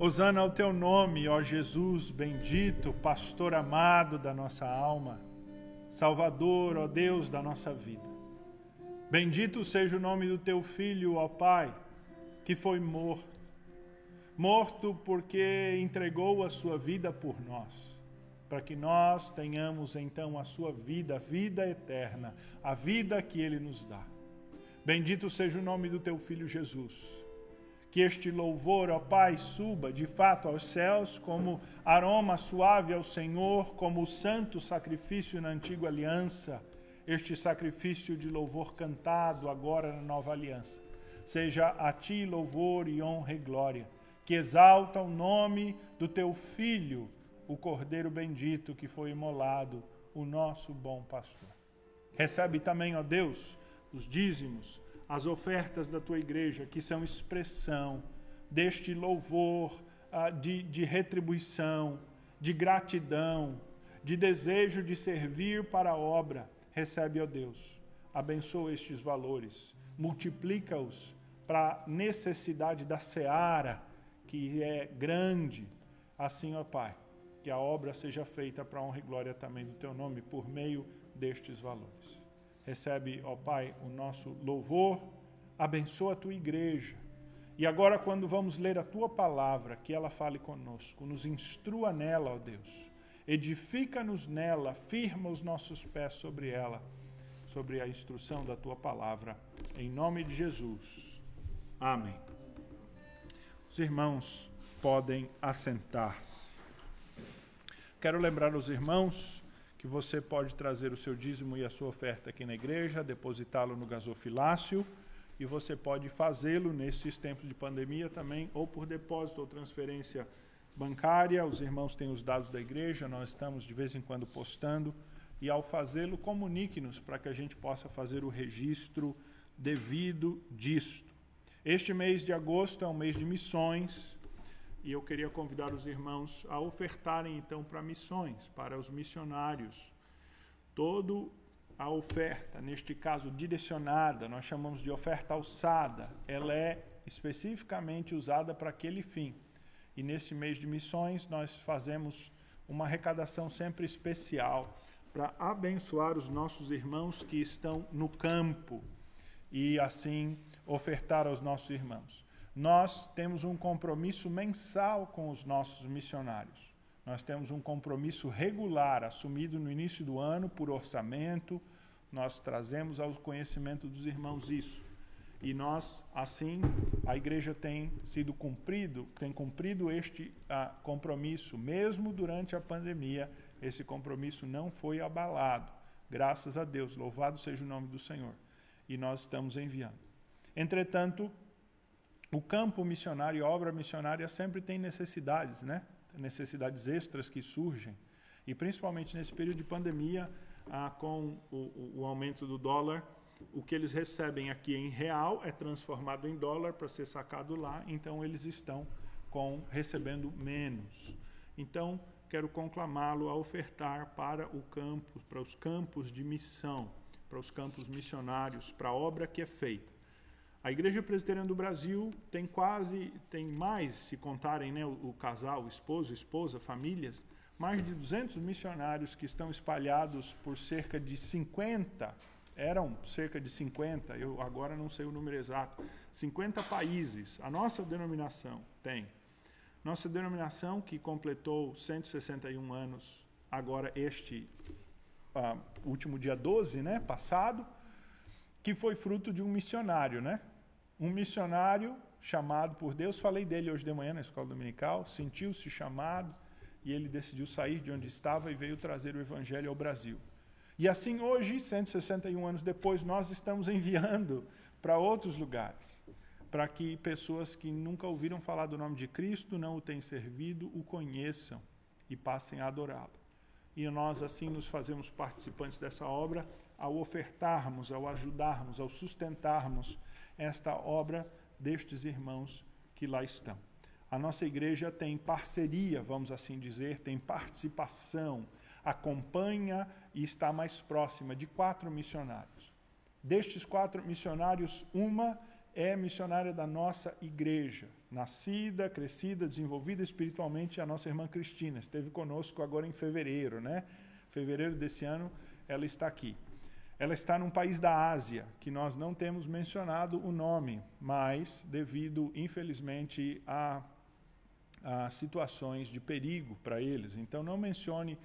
Hosana ao teu nome, ó Jesus bendito, pastor amado da nossa alma, Salvador, ó Deus da nossa vida. Bendito seja o nome do teu filho, ó Pai, que foi morto, morto porque entregou a sua vida por nós, para que nós tenhamos então a sua vida, a vida eterna, a vida que ele nos dá. Bendito seja o nome do teu filho Jesus que este louvor, ó Pai, suba de fato aos céus como aroma suave ao Senhor, como o santo sacrifício na antiga aliança, este sacrifício de louvor cantado agora na nova aliança. Seja a ti louvor e honra e glória, que exalta o nome do teu Filho, o Cordeiro bendito que foi imolado, o nosso bom pastor. Recebe também, ó Deus, os dízimos, as ofertas da tua igreja, que são expressão deste louvor, uh, de, de retribuição, de gratidão, de desejo de servir para a obra, recebe, ó Deus. Abençoa estes valores, multiplica-os para a necessidade da seara, que é grande. Assim, ó Pai, que a obra seja feita para a honra e glória também do Teu nome, por meio destes valores. Recebe, ó Pai, o nosso louvor, abençoa a tua igreja. E agora, quando vamos ler a tua palavra, que ela fale conosco, nos instrua nela, ó Deus. Edifica-nos nela, firma os nossos pés sobre ela, sobre a instrução da tua palavra. Em nome de Jesus. Amém. Os irmãos podem assentar-se. Quero lembrar aos irmãos que você pode trazer o seu dízimo e a sua oferta aqui na igreja, depositá-lo no gasofilácio e você pode fazê-lo nesses tempos de pandemia também, ou por depósito ou transferência bancária. Os irmãos têm os dados da igreja, nós estamos de vez em quando postando. E ao fazê-lo, comunique-nos para que a gente possa fazer o registro devido disto. Este mês de agosto é um mês de missões e eu queria convidar os irmãos a ofertarem então para missões, para os missionários. Todo a oferta, neste caso direcionada, nós chamamos de oferta alçada, ela é especificamente usada para aquele fim. E nesse mês de missões nós fazemos uma arrecadação sempre especial para abençoar os nossos irmãos que estão no campo e assim ofertar aos nossos irmãos nós temos um compromisso mensal com os nossos missionários. Nós temos um compromisso regular, assumido no início do ano por orçamento. Nós trazemos ao conhecimento dos irmãos isso. E nós, assim, a igreja tem sido cumprido, tem cumprido este ah, compromisso, mesmo durante a pandemia, esse compromisso não foi abalado. Graças a Deus, louvado seja o nome do Senhor. E nós estamos enviando. Entretanto, o campo missionário e a obra missionária sempre tem necessidades, né? necessidades extras que surgem. E principalmente nesse período de pandemia, ah, com o, o, aumento do dólar, o que eles recebem aqui em real é transformado em dólar para ser sacado lá, então eles estão com recebendo menos. Então, quero conclamá-lo a ofertar para o campo, para os campos de missão, para os campos missionários, para a obra que é feita. A Igreja Presbiteriana do Brasil tem quase, tem mais, se contarem né, o, o casal, o esposo, esposa, famílias, mais de 200 missionários que estão espalhados por cerca de 50, eram cerca de 50, eu agora não sei o número exato, 50 países. A nossa denominação tem. Nossa denominação, que completou 161 anos, agora este uh, último dia 12, né, passado, que foi fruto de um missionário, né? Um missionário chamado por Deus, falei dele hoje de manhã na escola dominical, sentiu-se chamado e ele decidiu sair de onde estava e veio trazer o evangelho ao Brasil. E assim hoje, 161 anos depois, nós estamos enviando para outros lugares, para que pessoas que nunca ouviram falar do nome de Cristo, não o têm servido, o conheçam e passem a adorá-lo. E nós assim nos fazemos participantes dessa obra ao ofertarmos, ao ajudarmos, ao sustentarmos esta obra destes irmãos que lá estão. A nossa igreja tem parceria, vamos assim dizer, tem participação, acompanha e está mais próxima de quatro missionários. Destes quatro missionários, uma é missionária da nossa igreja, nascida, crescida, desenvolvida espiritualmente, a nossa irmã Cristina. Esteve conosco agora em fevereiro, né? Fevereiro desse ano, ela está aqui. Ela está num país da Ásia, que nós não temos mencionado o nome, mas devido, infelizmente, a, a situações de perigo para eles. Então, não mencione,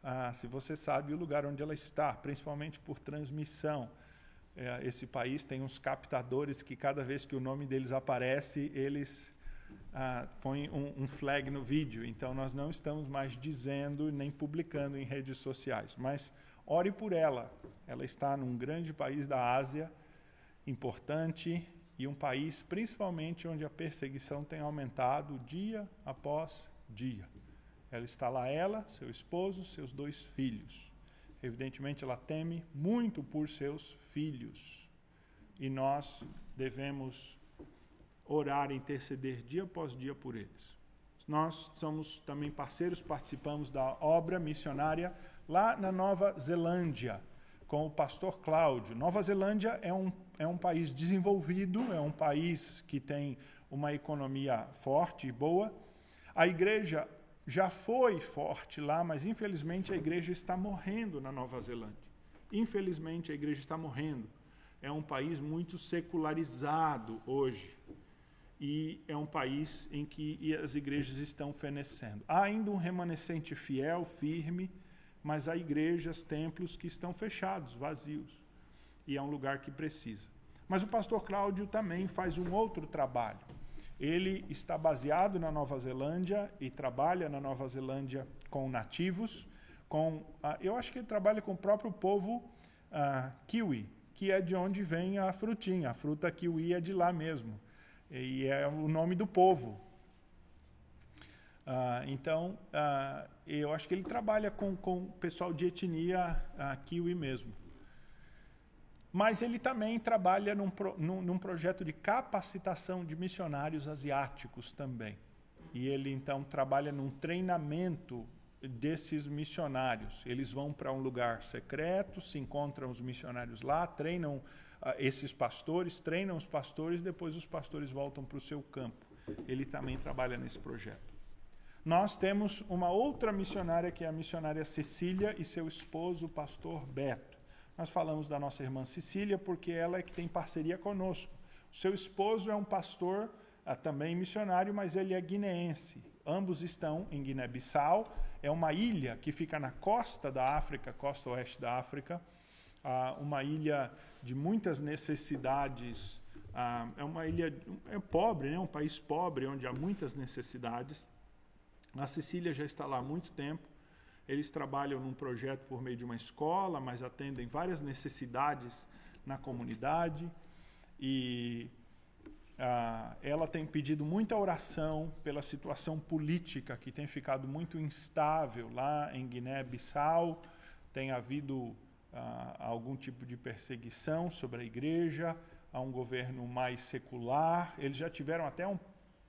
ah, se você sabe, o lugar onde ela está, principalmente por transmissão. É, esse país tem uns captadores que, cada vez que o nome deles aparece, eles ah, põem um, um flag no vídeo. Então, nós não estamos mais dizendo nem publicando em redes sociais. Mas Ore por ela. Ela está num grande país da Ásia, importante, e um país principalmente onde a perseguição tem aumentado dia após dia. Ela está lá, ela, seu esposo, seus dois filhos. Evidentemente, ela teme muito por seus filhos. E nós devemos orar interceder dia após dia por eles. Nós somos também parceiros, participamos da obra missionária lá na Nova Zelândia, com o pastor Cláudio. Nova Zelândia é um, é um país desenvolvido, é um país que tem uma economia forte e boa. A igreja já foi forte lá, mas infelizmente a igreja está morrendo na Nova Zelândia. Infelizmente a igreja está morrendo. É um país muito secularizado hoje. E é um país em que as igrejas estão fenecendo. Há ainda um remanescente fiel, firme, mas há igrejas, templos que estão fechados, vazios. E é um lugar que precisa. Mas o pastor Cláudio também faz um outro trabalho. Ele está baseado na Nova Zelândia e trabalha na Nova Zelândia com nativos, com ah, eu acho que ele trabalha com o próprio povo ah, kiwi, que é de onde vem a frutinha. A fruta kiwi é de lá mesmo. E é o nome do povo, ah, então, ah, eu acho que ele trabalha com, o pessoal de etnia ah, kiwi mesmo. Mas ele também trabalha num, num, num, projeto de capacitação de missionários asiáticos também. E ele então trabalha num treinamento desses missionários. Eles vão para um lugar secreto, se encontram os missionários lá, treinam uh, esses pastores, treinam os pastores, depois os pastores voltam para o seu campo. Ele também trabalha nesse projeto. Nós temos uma outra missionária, que é a missionária Cecília, e seu esposo, o pastor Beto. Nós falamos da nossa irmã Cecília porque ela é que tem parceria conosco. O seu esposo é um pastor, ah, também missionário, mas ele é guineense. Ambos estão em Guiné-Bissau. É uma ilha que fica na costa da África, costa oeste da África. Ah, uma ilha de muitas necessidades. Ah, é uma ilha é pobre, né? um país pobre, onde há muitas necessidades. A Cecília já está lá há muito tempo. Eles trabalham num projeto por meio de uma escola, mas atendem várias necessidades na comunidade. E ah, ela tem pedido muita oração pela situação política que tem ficado muito instável lá em Guiné-Bissau. Tem havido ah, algum tipo de perseguição sobre a igreja, há um governo mais secular. Eles já tiveram até um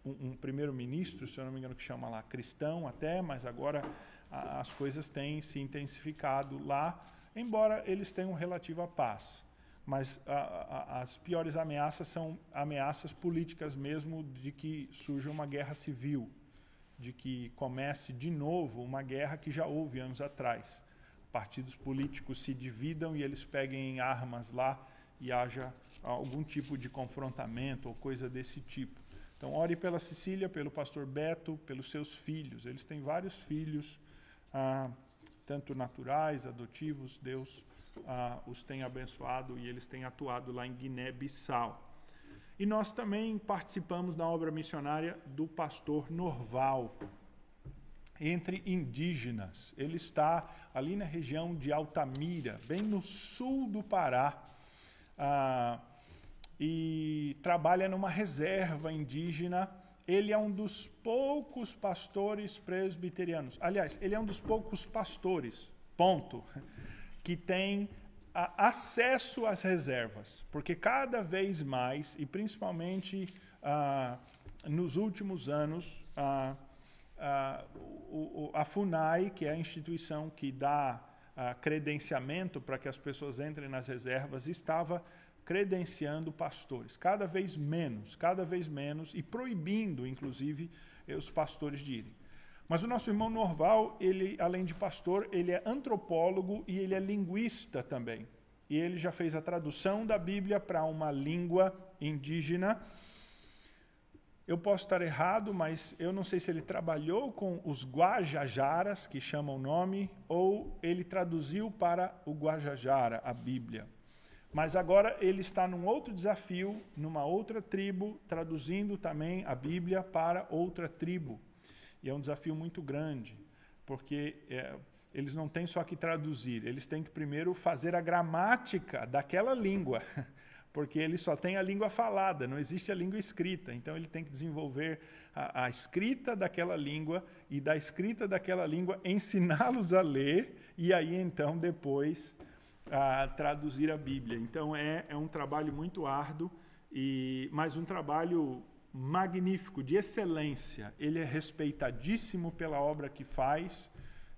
um, um primeiro-ministro, se eu não me engano, que chama lá cristão até, mas agora a, as coisas têm se intensificado lá, embora eles tenham relativa paz. Mas a, a, as piores ameaças são ameaças políticas mesmo de que surja uma guerra civil, de que comece de novo uma guerra que já houve anos atrás. Partidos políticos se dividam e eles peguem armas lá e haja algum tipo de confrontamento ou coisa desse tipo. Então, ore pela Cecília, pelo pastor Beto, pelos seus filhos. Eles têm vários filhos, ah, tanto naturais, adotivos. Deus ah, os tem abençoado e eles têm atuado lá em Guiné-Bissau. E nós também participamos da obra missionária do pastor Norval, entre indígenas. Ele está ali na região de Altamira, bem no sul do Pará. Ah, e trabalha numa reserva indígena. Ele é um dos poucos pastores presbiterianos. Aliás, ele é um dos poucos pastores, ponto, que tem acesso às reservas, porque cada vez mais, e principalmente ah, nos últimos anos, ah, ah, o, a FUNAI, que é a instituição que dá credenciamento para que as pessoas entrem nas reservas, estava credenciando pastores, cada vez menos, cada vez menos, e proibindo, inclusive, os pastores de irem. Mas o nosso irmão Norval, ele, além de pastor, ele é antropólogo e ele é linguista também. E ele já fez a tradução da Bíblia para uma língua indígena. Eu posso estar errado, mas eu não sei se ele trabalhou com os Guajajaras, que chamam o nome, ou ele traduziu para o Guajajara a Bíblia. Mas agora ele está num outro desafio, numa outra tribo, traduzindo também a Bíblia para outra tribo. E é um desafio muito grande, porque é, eles não têm só que traduzir, eles têm que primeiro fazer a gramática daquela língua, porque ele só tem a língua falada, não existe a língua escrita. Então ele tem que desenvolver a, a escrita daquela língua e da escrita daquela língua ensiná-los a ler e aí então depois a traduzir a Bíblia. Então é, é um trabalho muito árduo e mas um trabalho magnífico, de excelência. Ele é respeitadíssimo pela obra que faz.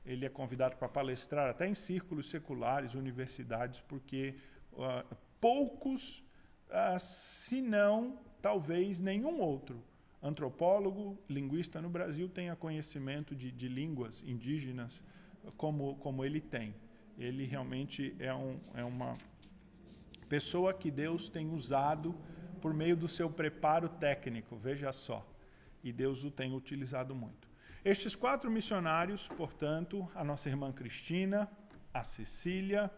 Ele é convidado para palestrar até em círculos seculares, universidades, porque uh, poucos, uh, se não, talvez nenhum outro antropólogo, linguista no Brasil tenha conhecimento de, de línguas indígenas como, como ele tem. Ele realmente é, um, é uma pessoa que Deus tem usado por meio do seu preparo técnico, veja só. E Deus o tem utilizado muito. Estes quatro missionários, portanto, a nossa irmã Cristina, a Cecília,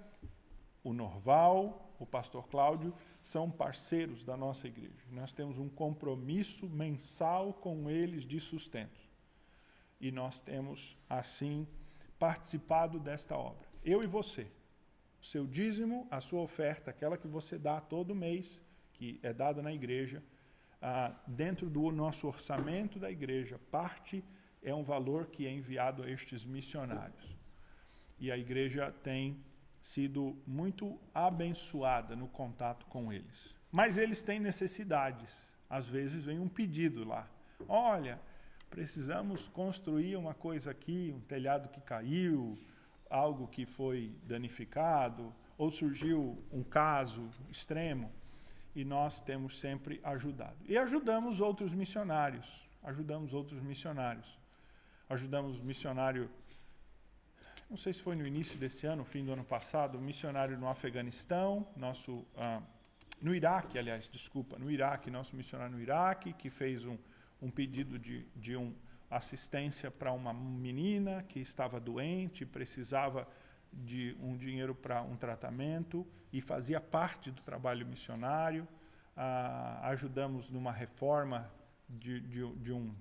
o Norval, o pastor Cláudio, são parceiros da nossa igreja. Nós temos um compromisso mensal com eles de sustento. E nós temos, assim, participado desta obra. Eu e você. O seu dízimo, a sua oferta, aquela que você dá todo mês, que é dada na igreja, ah, dentro do nosso orçamento da igreja, parte é um valor que é enviado a estes missionários. E a igreja tem sido muito abençoada no contato com eles. Mas eles têm necessidades. Às vezes vem um pedido lá. Olha, precisamos construir uma coisa aqui, um telhado que caiu, algo que foi danificado, ou surgiu um caso extremo e nós temos sempre ajudado. E ajudamos outros missionários, ajudamos outros missionários. Ajudamos missionário, não sei se foi no início desse ano, fim do ano passado, missionário no Afeganistão, nosso ah, no Iraque, aliás, desculpa, no Iraque, nosso missionário no Iraque, que fez um, um pedido de, de um assistência para uma menina que estava doente, precisava de um dinheiro para um tratamento e fazia parte do trabalho missionário. Ah, ajudamos numa reforma de, de, de, um,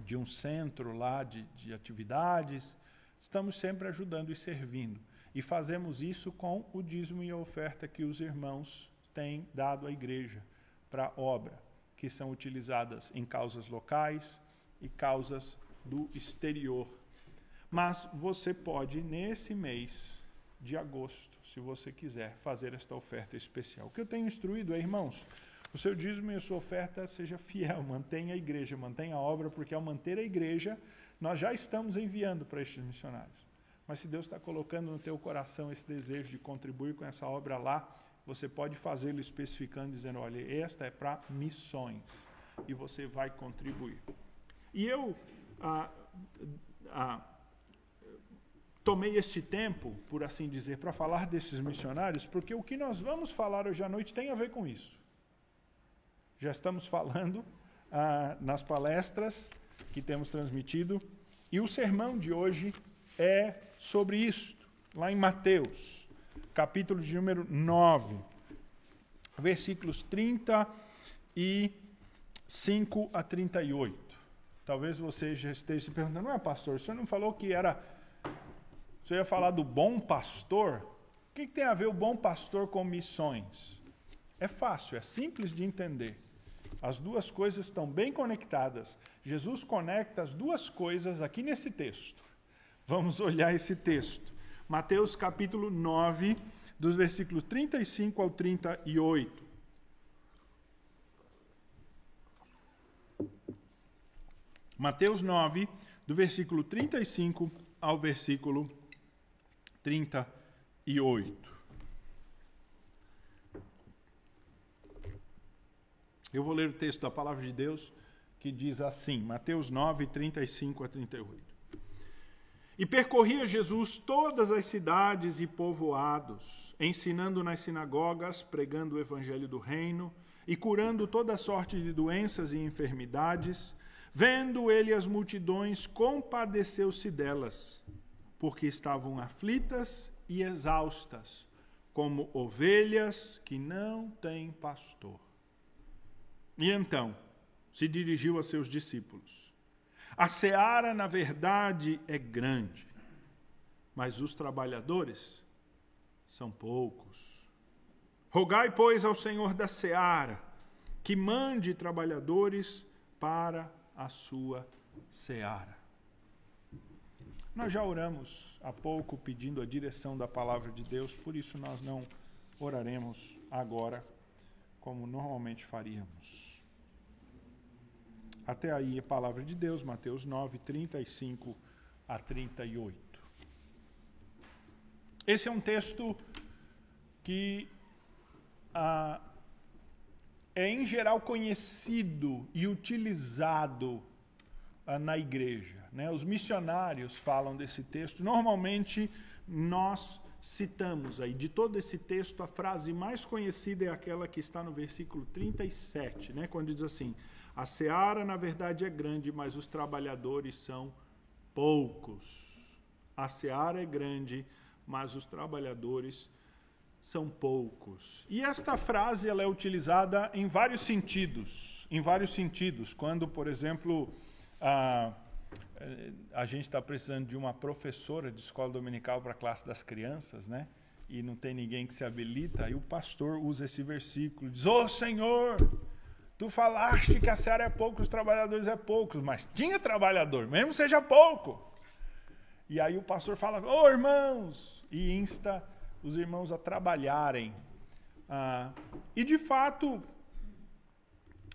de um centro lá de, de atividades. Estamos sempre ajudando e servindo. E fazemos isso com o dízimo e a oferta que os irmãos têm dado à igreja para obra, que são utilizadas em causas locais e causas do exterior mas você pode, nesse mês de agosto, se você quiser, fazer esta oferta especial. O que eu tenho instruído é, irmãos, o seu dízimo e a sua oferta seja fiel, mantenha a igreja, mantenha a obra, porque ao manter a igreja, nós já estamos enviando para estes missionários. Mas se Deus está colocando no teu coração esse desejo de contribuir com essa obra lá, você pode fazê-lo especificando, dizendo, olha, esta é para missões, e você vai contribuir. E eu, ah, ah, tomei este tempo, por assim dizer, para falar desses missionários, porque o que nós vamos falar hoje à noite tem a ver com isso. Já estamos falando ah, nas palestras que temos transmitido, e o sermão de hoje é sobre isso, lá em Mateus, capítulo de número 9, versículos 35 a 38. Talvez você já esteja se perguntando, não é, pastor, o senhor não falou que era você ia falar do bom pastor? O que, que tem a ver o bom pastor com missões? É fácil, é simples de entender. As duas coisas estão bem conectadas. Jesus conecta as duas coisas aqui nesse texto. Vamos olhar esse texto. Mateus capítulo 9, dos versículos 35 ao 38. Mateus 9, do versículo 35 ao versículo 38. Eu vou ler o texto da palavra de Deus que diz assim, Mateus 9, 35 a 38. E percorria Jesus todas as cidades e povoados, ensinando nas sinagogas, pregando o evangelho do reino e curando toda sorte de doenças e enfermidades. Vendo ele as multidões, compadeceu-se delas, porque estavam aflitas e exaustas, como ovelhas que não têm pastor. E então se dirigiu a seus discípulos: A seara, na verdade, é grande, mas os trabalhadores são poucos. Rogai, pois, ao Senhor da seara que mande trabalhadores para a sua seara. Nós já oramos há pouco pedindo a direção da palavra de Deus, por isso nós não oraremos agora como normalmente faríamos. Até aí a palavra de Deus, Mateus 9, 35 a 38. Esse é um texto que ah, é em geral conhecido e utilizado ah, na igreja. Né? Os missionários falam desse texto. Normalmente nós citamos aí de todo esse texto a frase mais conhecida é aquela que está no versículo 37, né? quando diz assim: a seara, na verdade, é grande, mas os trabalhadores são poucos. A seara é grande, mas os trabalhadores são poucos. E esta frase ela é utilizada em vários sentidos. Em vários sentidos. Quando, por exemplo, a, a gente está precisando de uma professora de escola dominical para a classe das crianças, né? E não tem ninguém que se habilita, aí o pastor usa esse versículo, diz: Ô oh, Senhor, Tu falaste que a seara é pouco, os trabalhadores é poucos, mas tinha trabalhador, mesmo seja pouco. E aí o pastor fala, ô oh, irmãos, e insta os irmãos a trabalharem. Ah, e de fato,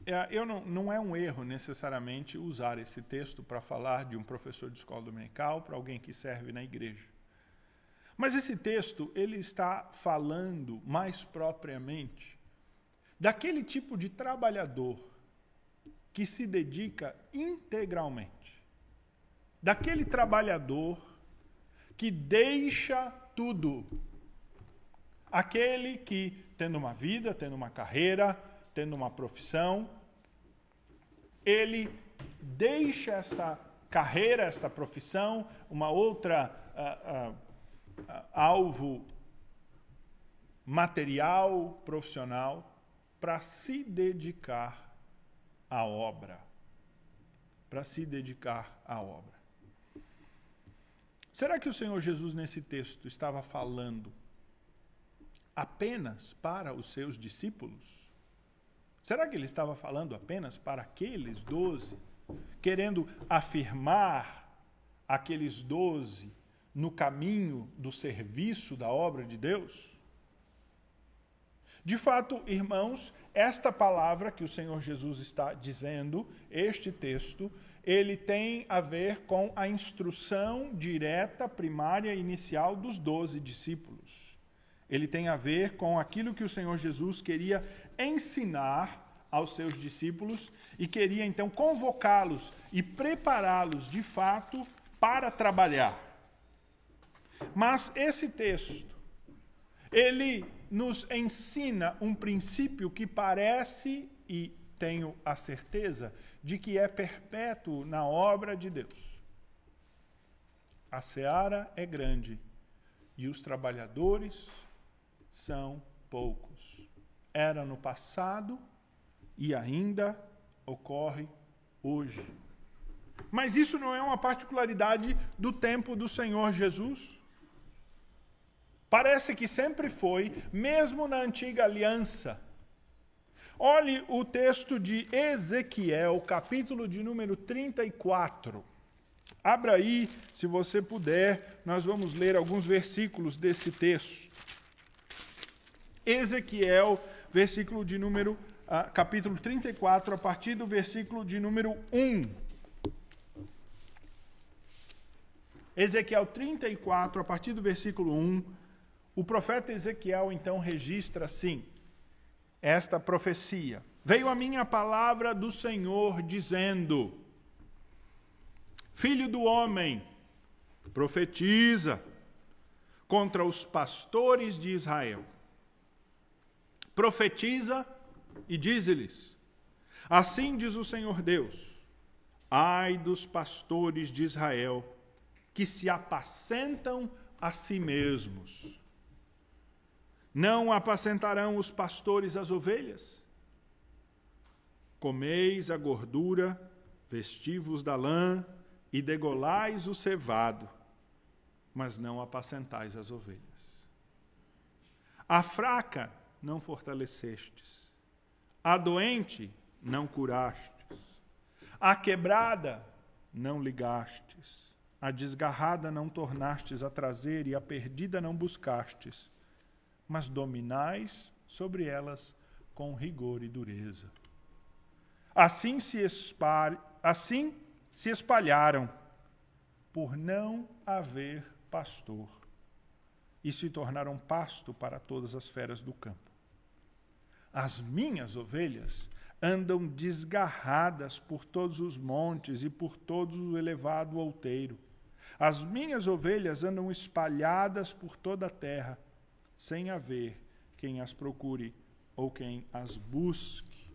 é, eu não, não é um erro necessariamente usar esse texto para falar de um professor de escola dominical, para alguém que serve na igreja. Mas esse texto, ele está falando mais propriamente daquele tipo de trabalhador que se dedica integralmente, daquele trabalhador que deixa tudo, aquele que, tendo uma vida, tendo uma carreira, tendo uma profissão, ele deixa esta carreira, esta profissão, uma outra uh, uh, uh, alvo material, profissional, para se dedicar à obra. Para se dedicar à obra. Será que o Senhor Jesus, nesse texto, estava falando apenas para os seus discípulos? Será que ele estava falando apenas para aqueles doze, querendo afirmar aqueles doze no caminho do serviço da obra de Deus? De fato, irmãos, esta palavra que o Senhor Jesus está dizendo, este texto, ele tem a ver com a instrução direta, primária e inicial dos doze discípulos. Ele tem a ver com aquilo que o Senhor Jesus queria ensinar aos seus discípulos e queria então convocá-los e prepará-los de fato para trabalhar. Mas esse texto, ele nos ensina um princípio que parece, e tenho a certeza, de que é perpétuo na obra de Deus. A seara é grande e os trabalhadores são poucos. Era no passado e ainda ocorre hoje. Mas isso não é uma particularidade do tempo do Senhor Jesus. Parece que sempre foi, mesmo na antiga aliança. Olhe o texto de Ezequiel, capítulo de número 34. Abra aí, se você puder, nós vamos ler alguns versículos desse texto. Ezequiel, versículo de número, ah, capítulo 34, a partir do versículo de número 1. Ezequiel 34, a partir do versículo 1 o profeta Ezequiel então registra assim esta profecia. veio a minha palavra do Senhor dizendo: Filho do homem, profetiza contra os pastores de Israel. Profetiza e diz-lhes: Assim diz o Senhor Deus: Ai dos pastores de Israel, que se apacentam a si mesmos. Não apacentarão os pastores as ovelhas? Comeis a gordura, vestivos da lã e degolais o cevado, mas não apacentais as ovelhas. A fraca não fortalecestes, a doente não curastes, a quebrada não ligastes, a desgarrada não tornastes. A trazer e a perdida não buscastes, mas dominais sobre elas com rigor e dureza. Assim se, espalha, assim se espalharam por não haver pastor e se tornaram pasto para todas as feras do campo. As minhas ovelhas andam desgarradas por todos os montes e por todo o elevado outeiro. As minhas ovelhas andam espalhadas por toda a terra, sem haver quem as procure ou quem as busque.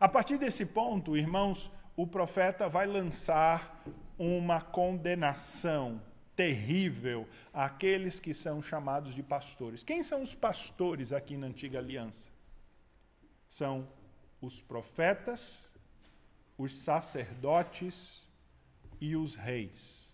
A partir desse ponto, irmãos, o profeta vai lançar uma condenação terrível àqueles que são chamados de pastores. Quem são os pastores aqui na antiga aliança? São os profetas, os sacerdotes e os reis.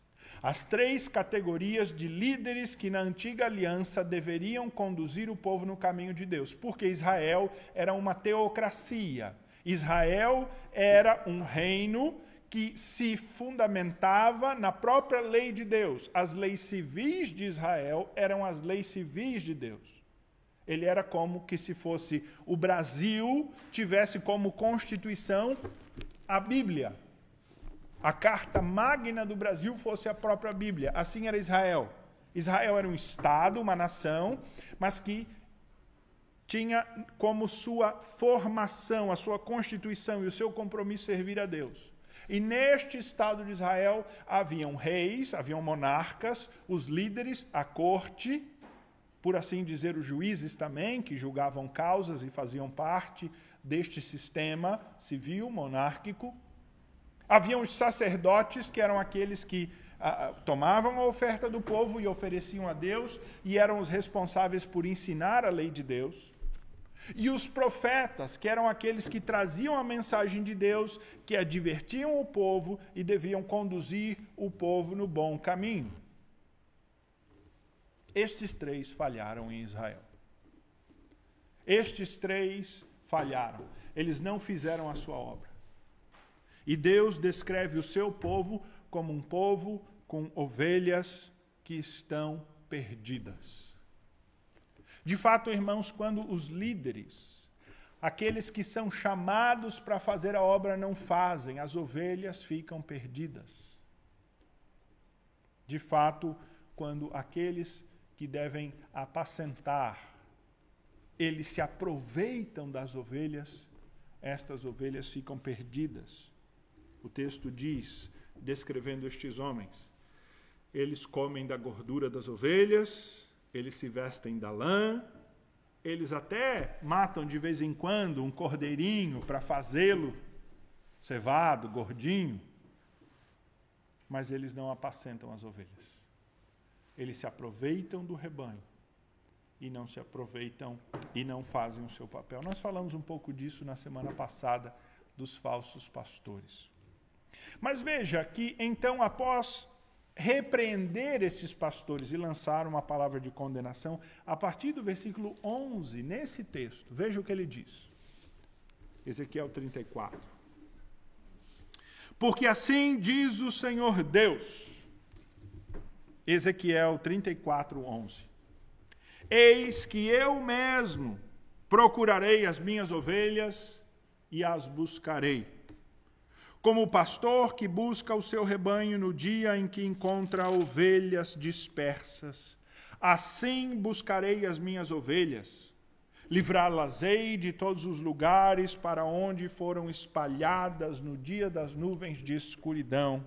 As três categorias de líderes que na antiga aliança deveriam conduzir o povo no caminho de Deus, porque Israel era uma teocracia Israel era um reino que se fundamentava na própria lei de Deus. As leis civis de Israel eram as leis civis de Deus. Ele era como que se fosse o Brasil tivesse como constituição a Bíblia. A carta magna do Brasil fosse a própria Bíblia. Assim era Israel. Israel era um estado, uma nação, mas que tinha como sua formação, a sua constituição e o seu compromisso servir a Deus. E neste Estado de Israel haviam reis, haviam monarcas, os líderes, a corte, por assim dizer, os juízes também, que julgavam causas e faziam parte deste sistema civil monárquico. Haviam os sacerdotes, que eram aqueles que ah, tomavam a oferta do povo e ofereciam a Deus, e eram os responsáveis por ensinar a lei de Deus. E os profetas, que eram aqueles que traziam a mensagem de Deus, que advertiam o povo e deviam conduzir o povo no bom caminho. Estes três falharam em Israel. Estes três falharam. Eles não fizeram a sua obra. E Deus descreve o seu povo como um povo com ovelhas que estão perdidas. De fato, irmãos, quando os líderes, aqueles que são chamados para fazer a obra, não fazem, as ovelhas ficam perdidas. De fato, quando aqueles que devem apacentar, eles se aproveitam das ovelhas, estas ovelhas ficam perdidas. O texto diz, descrevendo estes homens, eles comem da gordura das ovelhas, eles se vestem da lã, eles até matam de vez em quando um cordeirinho para fazê-lo cevado, gordinho, mas eles não apacentam as ovelhas. Eles se aproveitam do rebanho e não se aproveitam e não fazem o seu papel. Nós falamos um pouco disso na semana passada dos falsos pastores. Mas veja que então após repreender esses pastores e lançar uma palavra de condenação a partir do versículo 11, nesse texto. Veja o que ele diz. Ezequiel 34. Porque assim diz o Senhor Deus. Ezequiel 34, 11. Eis que eu mesmo procurarei as minhas ovelhas e as buscarei como o pastor que busca o seu rebanho no dia em que encontra ovelhas dispersas. Assim buscarei as minhas ovelhas, Livrá-las-ei de todos os lugares para onde foram espalhadas no dia das nuvens de escuridão.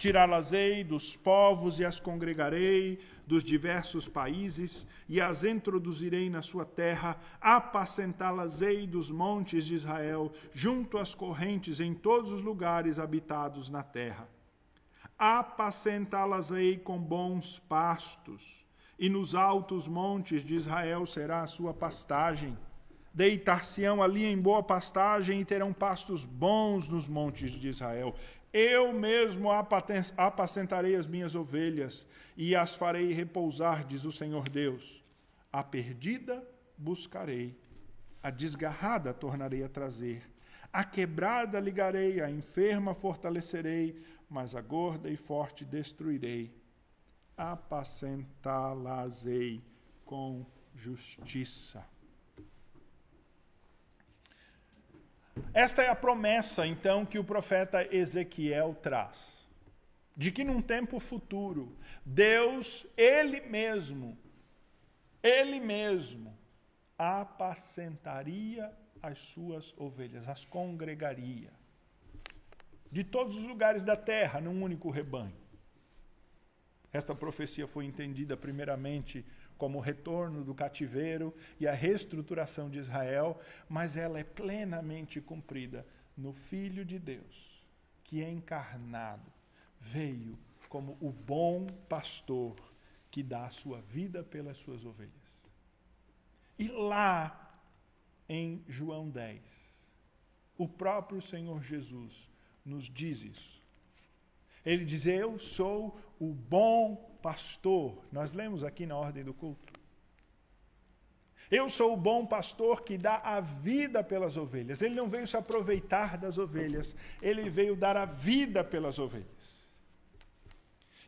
Tirá-las-ei dos povos e as congregarei dos diversos países e as introduzirei na sua terra. Apacentá-las-ei dos montes de Israel, junto às correntes em todos os lugares habitados na terra. Apacentá-las-ei com bons pastos e nos altos montes de Israel será a sua pastagem. Deitar-se-ão ali em boa pastagem e terão pastos bons nos montes de Israel. Eu mesmo apacentarei as minhas ovelhas e as farei repousar, diz o Senhor Deus. A perdida buscarei, a desgarrada tornarei a trazer, a quebrada ligarei, a enferma fortalecerei, mas a gorda e forte destruirei apacentá-las-ei com justiça. Esta é a promessa, então, que o profeta Ezequiel traz. De que num tempo futuro, Deus, Ele mesmo, Ele mesmo, apacentaria as suas ovelhas, as congregaria. De todos os lugares da terra, num único rebanho. Esta profecia foi entendida primeiramente como o retorno do cativeiro e a reestruturação de Israel, mas ela é plenamente cumprida no Filho de Deus, que é encarnado, veio como o bom pastor que dá a sua vida pelas suas ovelhas. E lá em João 10, o próprio Senhor Jesus nos diz isso. Ele diz: Eu sou o bom pastor. Nós lemos aqui na ordem do culto. Eu sou o bom pastor que dá a vida pelas ovelhas. Ele não veio se aproveitar das ovelhas, ele veio dar a vida pelas ovelhas.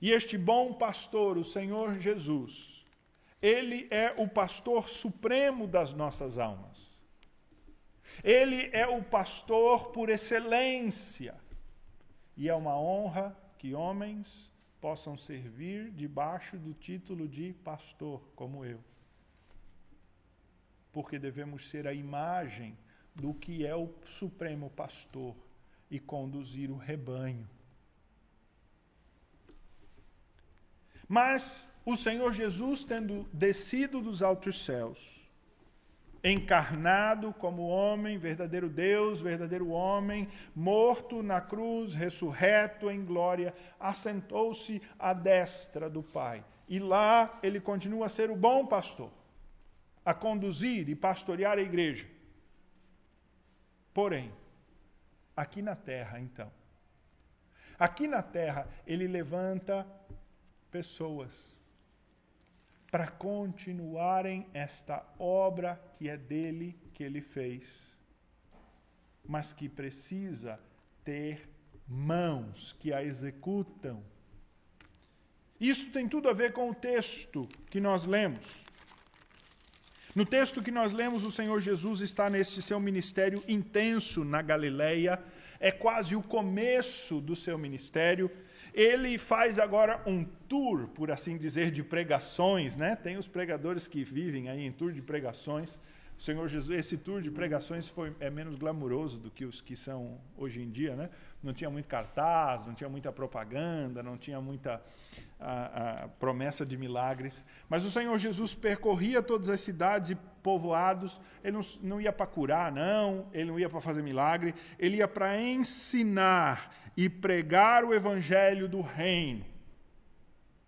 E este bom pastor, o Senhor Jesus, ele é o pastor supremo das nossas almas. Ele é o pastor por excelência. E é uma honra que homens possam servir debaixo do título de pastor, como eu. Porque devemos ser a imagem do que é o supremo pastor e conduzir o rebanho. Mas o Senhor Jesus, tendo descido dos altos céus, encarnado como homem, verdadeiro Deus, verdadeiro homem, morto na cruz, ressurreto em glória, assentou-se à destra do Pai. E lá ele continua a ser o bom pastor, a conduzir e pastorear a igreja. Porém, aqui na terra, então, aqui na terra, ele levanta pessoas para continuarem esta obra que é dele, que ele fez, mas que precisa ter mãos que a executam. Isso tem tudo a ver com o texto que nós lemos. No texto que nós lemos, o Senhor Jesus está nesse seu ministério intenso na Galileia, é quase o começo do seu ministério ele faz agora um tour, por assim dizer, de pregações, né? Tem os pregadores que vivem aí em tour de pregações. O Senhor Jesus, esse tour de pregações foi, é menos glamuroso do que os que são hoje em dia, né? Não tinha muito cartaz, não tinha muita propaganda, não tinha muita a, a promessa de milagres. Mas o Senhor Jesus percorria todas as cidades e povoados. Ele não, não ia para curar, não. Ele não ia para fazer milagre. Ele ia para ensinar e pregar o evangelho do reino.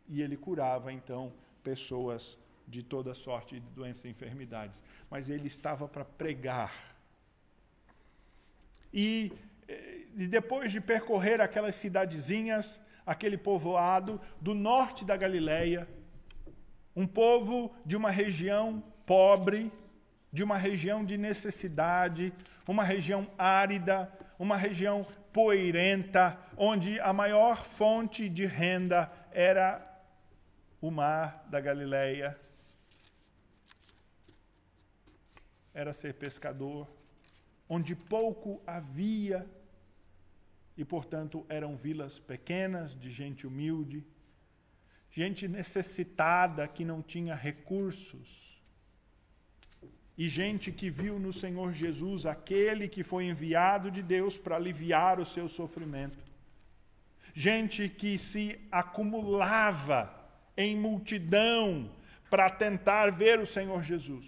E ele curava então pessoas de toda sorte de doenças e enfermidades. Mas ele estava para pregar. E, eh, e depois de percorrer aquelas cidadezinhas, aquele povoado do norte da Galileia, um povo de uma região pobre, de uma região de necessidade, uma região árida, uma região poeirenta, onde a maior fonte de renda era o mar da Galileia. Era ser pescador, onde pouco havia e, portanto, eram vilas pequenas de gente humilde, gente necessitada que não tinha recursos. E gente que viu no Senhor Jesus aquele que foi enviado de Deus para aliviar o seu sofrimento. Gente que se acumulava em multidão para tentar ver o Senhor Jesus.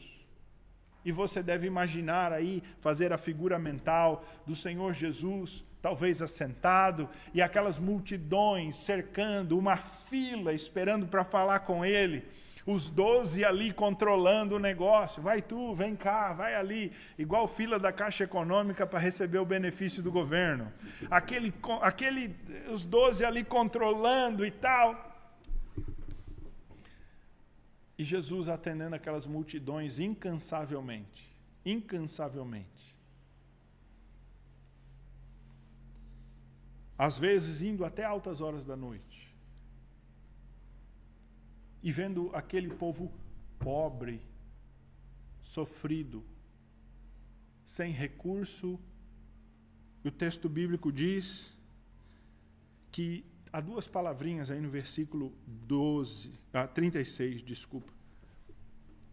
E você deve imaginar aí, fazer a figura mental do Senhor Jesus, talvez assentado, e aquelas multidões cercando, uma fila esperando para falar com ele os doze ali controlando o negócio. Vai tu, vem cá, vai ali. Igual fila da Caixa Econômica para receber o benefício do governo. Aquele, aquele, os doze ali controlando e tal. E Jesus atendendo aquelas multidões incansavelmente. Incansavelmente. Às vezes indo até altas horas da noite e vendo aquele povo pobre, sofrido, sem recurso. O texto bíblico diz que há duas palavrinhas aí no versículo 12, ah, 36, desculpa,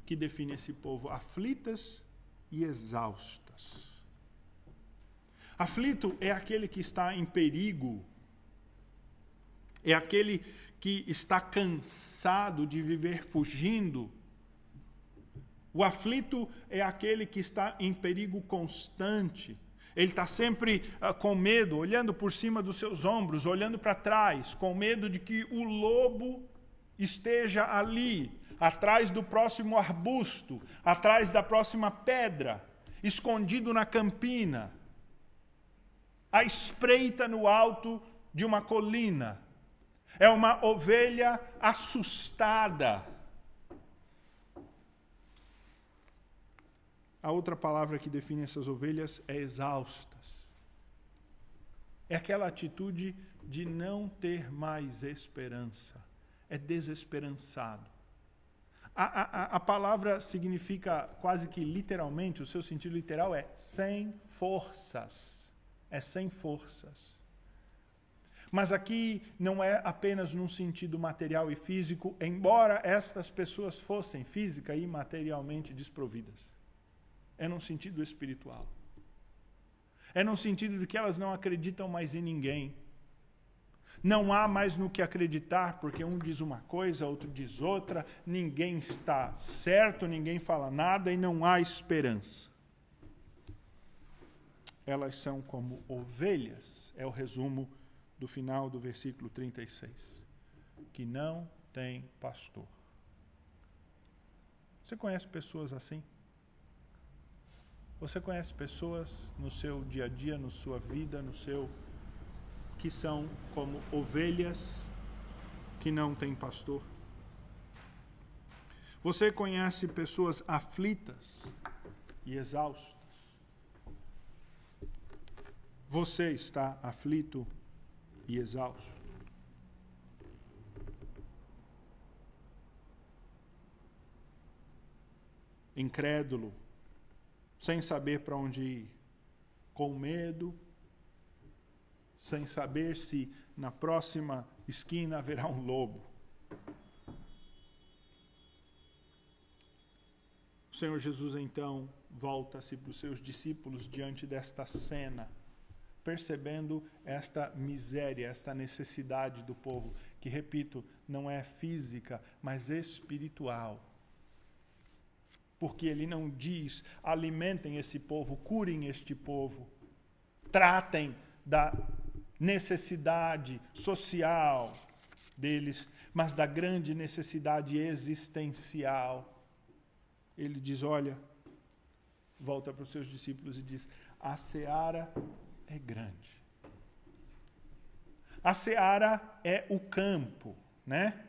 que define esse povo: aflitas e exaustas. Aflito é aquele que está em perigo, é aquele que está cansado de viver fugindo. O aflito é aquele que está em perigo constante. Ele está sempre uh, com medo, olhando por cima dos seus ombros, olhando para trás, com medo de que o lobo esteja ali, atrás do próximo arbusto, atrás da próxima pedra, escondido na campina, à espreita no alto de uma colina. É uma ovelha assustada. A outra palavra que define essas ovelhas é exaustas. É aquela atitude de não ter mais esperança. É desesperançado. A, a, a palavra significa quase que literalmente, o seu sentido literal é sem forças. É sem forças. Mas aqui não é apenas num sentido material e físico, embora estas pessoas fossem física e materialmente desprovidas. É num sentido espiritual. É num sentido de que elas não acreditam mais em ninguém. Não há mais no que acreditar, porque um diz uma coisa, outro diz outra, ninguém está certo, ninguém fala nada e não há esperança. Elas são como ovelhas, é o resumo do final do versículo 36, que não tem pastor. Você conhece pessoas assim? Você conhece pessoas no seu dia a dia, na sua vida, no seu que são como ovelhas que não têm pastor? Você conhece pessoas aflitas e exaustas? Você está aflito e exausto. Incrédulo, sem saber para onde ir, com medo, sem saber se na próxima esquina haverá um lobo. O Senhor Jesus então volta-se para os seus discípulos diante desta cena percebendo esta miséria, esta necessidade do povo, que, repito, não é física, mas espiritual. Porque ele não diz: alimentem esse povo, curem este povo, tratem da necessidade social deles, mas da grande necessidade existencial. Ele diz: olha, volta para os seus discípulos e diz: a seara é grande. A Seara é o campo, né?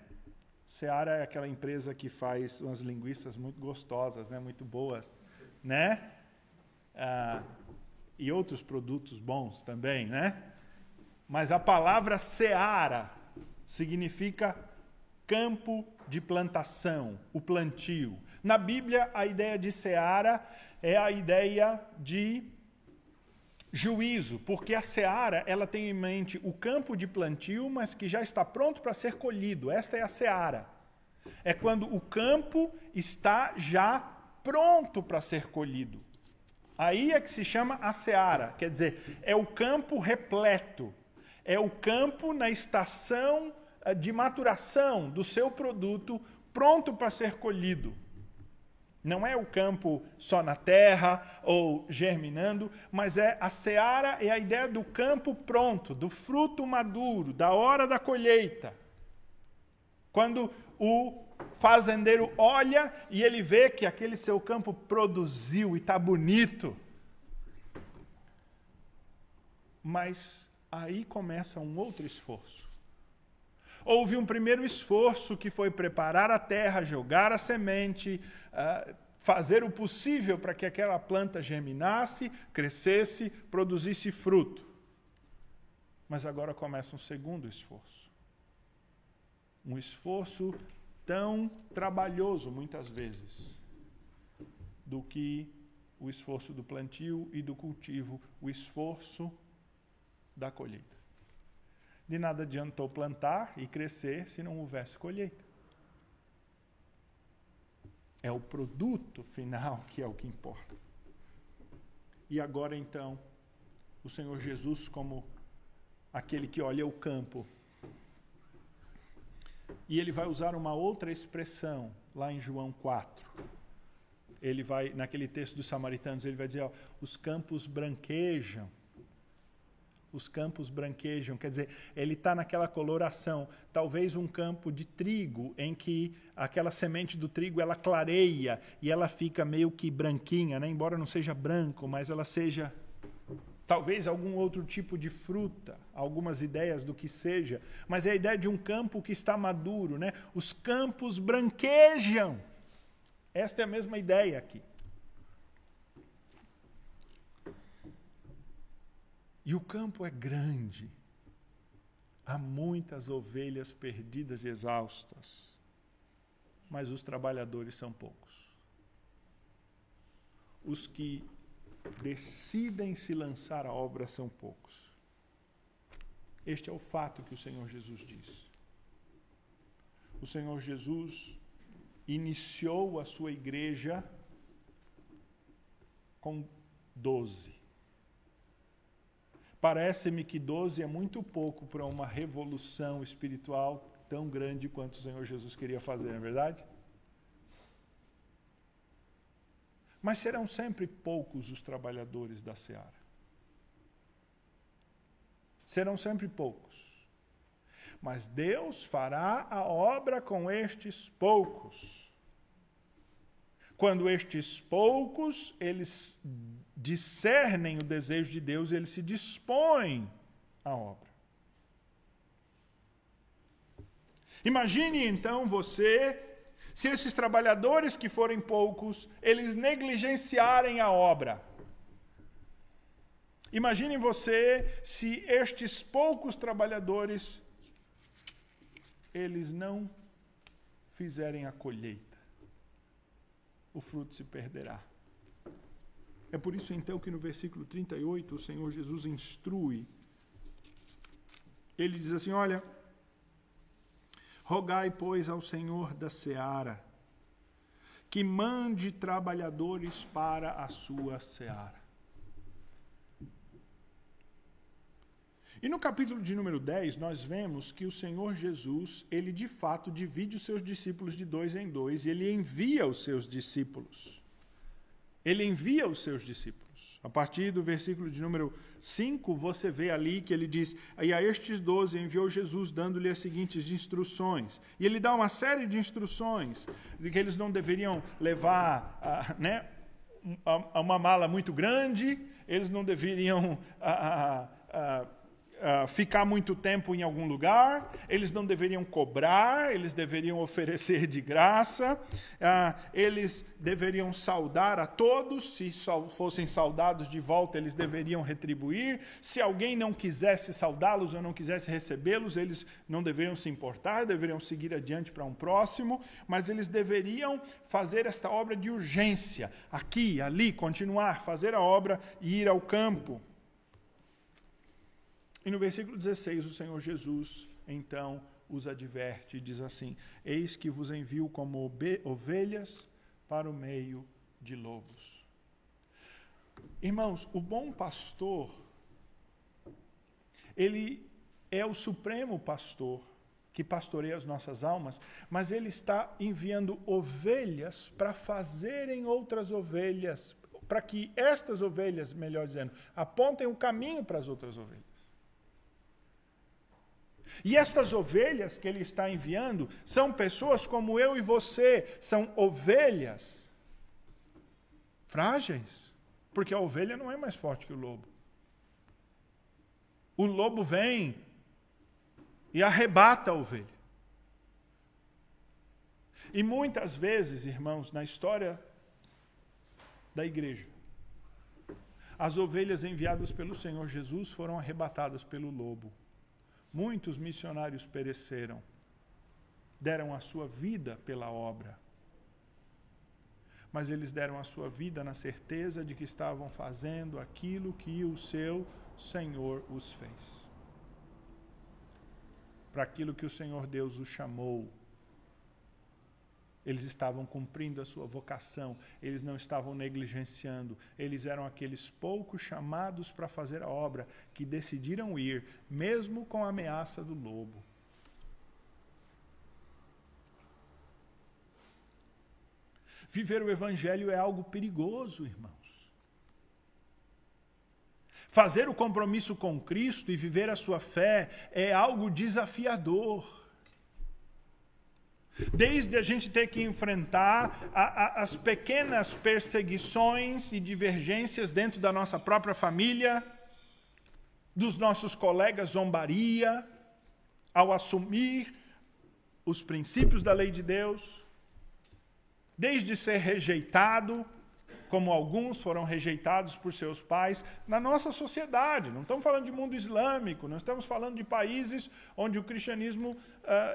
Seara é aquela empresa que faz umas linguiças muito gostosas, né? Muito boas, né? Ah, e outros produtos bons também, né? Mas a palavra Seara significa campo de plantação, o plantio. Na Bíblia, a ideia de seara é a ideia de juízo, porque a seara ela tem em mente o campo de plantio, mas que já está pronto para ser colhido. Esta é a seara. É quando o campo está já pronto para ser colhido. Aí é que se chama a seara, quer dizer, é o campo repleto, é o campo na estação eh, de maturação do seu produto pronto para ser colhido. Não é o campo só na terra ou germinando, mas é a seara, é a ideia do campo pronto, do fruto maduro, da hora da colheita. Quando o fazendeiro olha e ele vê que aquele seu campo produziu e está bonito. Mas aí começa um outro esforço. Houve um primeiro esforço que foi preparar a terra, jogar a semente, uh, fazer o possível para que aquela planta germinasse, crescesse, produzisse fruto. Mas agora começa um segundo esforço. Um esforço tão trabalhoso, muitas vezes, do que o esforço do plantio e do cultivo, o esforço da colheita. De nada adiantou plantar e crescer se não houvesse colheita. É o produto final que é o que importa. E agora então, o Senhor Jesus, como aquele que olha o campo, e ele vai usar uma outra expressão lá em João 4. Ele vai, naquele texto dos samaritanos, ele vai dizer: ó, os campos branquejam os campos branquejam. Quer dizer, ele está naquela coloração. Talvez um campo de trigo em que aquela semente do trigo ela clareia e ela fica meio que branquinha, né? embora não seja branco, mas ela seja talvez algum outro tipo de fruta, algumas ideias do que seja, mas é a ideia de um campo que está maduro, né? Os campos branquejam. Esta é a mesma ideia aqui. E o campo é grande. Há muitas ovelhas perdidas e exaustas, mas os trabalhadores são poucos. Os que decidem se lançar à obra são poucos. Este é o fato que o Senhor Jesus diz. O Senhor Jesus iniciou a sua igreja com doze. Parece-me que 12 é muito pouco para uma revolução espiritual tão grande quanto o Senhor Jesus queria fazer, não é verdade? Mas serão sempre poucos os trabalhadores da seara. Serão sempre poucos. Mas Deus fará a obra com estes poucos quando estes poucos, eles discernem o desejo de Deus, eles se dispõem à obra. Imagine então você, se esses trabalhadores que forem poucos, eles negligenciarem a obra. Imagine você se estes poucos trabalhadores eles não fizerem a colheita o fruto se perderá. É por isso então que no versículo 38 o Senhor Jesus instrui. Ele diz assim: Olha, rogai, pois, ao Senhor da seara que mande trabalhadores para a sua seara. E no capítulo de número 10, nós vemos que o Senhor Jesus, ele de fato divide os seus discípulos de dois em dois e ele envia os seus discípulos. Ele envia os seus discípulos. A partir do versículo de número 5, você vê ali que ele diz: E a estes doze enviou Jesus, dando-lhe as seguintes instruções. E ele dá uma série de instruções de que eles não deveriam levar uh, né, uma mala muito grande, eles não deveriam. Uh, uh, uh, ficar muito tempo em algum lugar, eles não deveriam cobrar, eles deveriam oferecer de graça, uh, eles deveriam saudar a todos, se fossem saudados de volta, eles deveriam retribuir. Se alguém não quisesse saudá-los ou não quisesse recebê-los, eles não deveriam se importar, deveriam seguir adiante para um próximo, mas eles deveriam fazer esta obra de urgência, aqui, ali, continuar, fazer a obra e ir ao campo. E no versículo 16, o Senhor Jesus, então, os adverte e diz assim: Eis que vos envio como ovelhas para o meio de lobos. Irmãos, o bom pastor, ele é o supremo pastor que pastoreia as nossas almas, mas ele está enviando ovelhas para fazerem outras ovelhas, para que estas ovelhas, melhor dizendo, apontem o caminho para as outras ovelhas. E estas ovelhas que ele está enviando são pessoas como eu e você, são ovelhas frágeis, porque a ovelha não é mais forte que o lobo. O lobo vem e arrebata a ovelha. E muitas vezes, irmãos, na história da igreja, as ovelhas enviadas pelo Senhor Jesus foram arrebatadas pelo lobo. Muitos missionários pereceram, deram a sua vida pela obra. Mas eles deram a sua vida na certeza de que estavam fazendo aquilo que o seu Senhor os fez para aquilo que o Senhor Deus os chamou. Eles estavam cumprindo a sua vocação, eles não estavam negligenciando, eles eram aqueles poucos chamados para fazer a obra que decidiram ir, mesmo com a ameaça do lobo. Viver o Evangelho é algo perigoso, irmão. Fazer o compromisso com Cristo e viver a sua fé é algo desafiador. Desde a gente ter que enfrentar a, a, as pequenas perseguições e divergências dentro da nossa própria família, dos nossos colegas zombaria, ao assumir os princípios da lei de Deus, desde ser rejeitado, como alguns foram rejeitados por seus pais, na nossa sociedade. Não estamos falando de mundo islâmico, não estamos falando de países onde o cristianismo uh,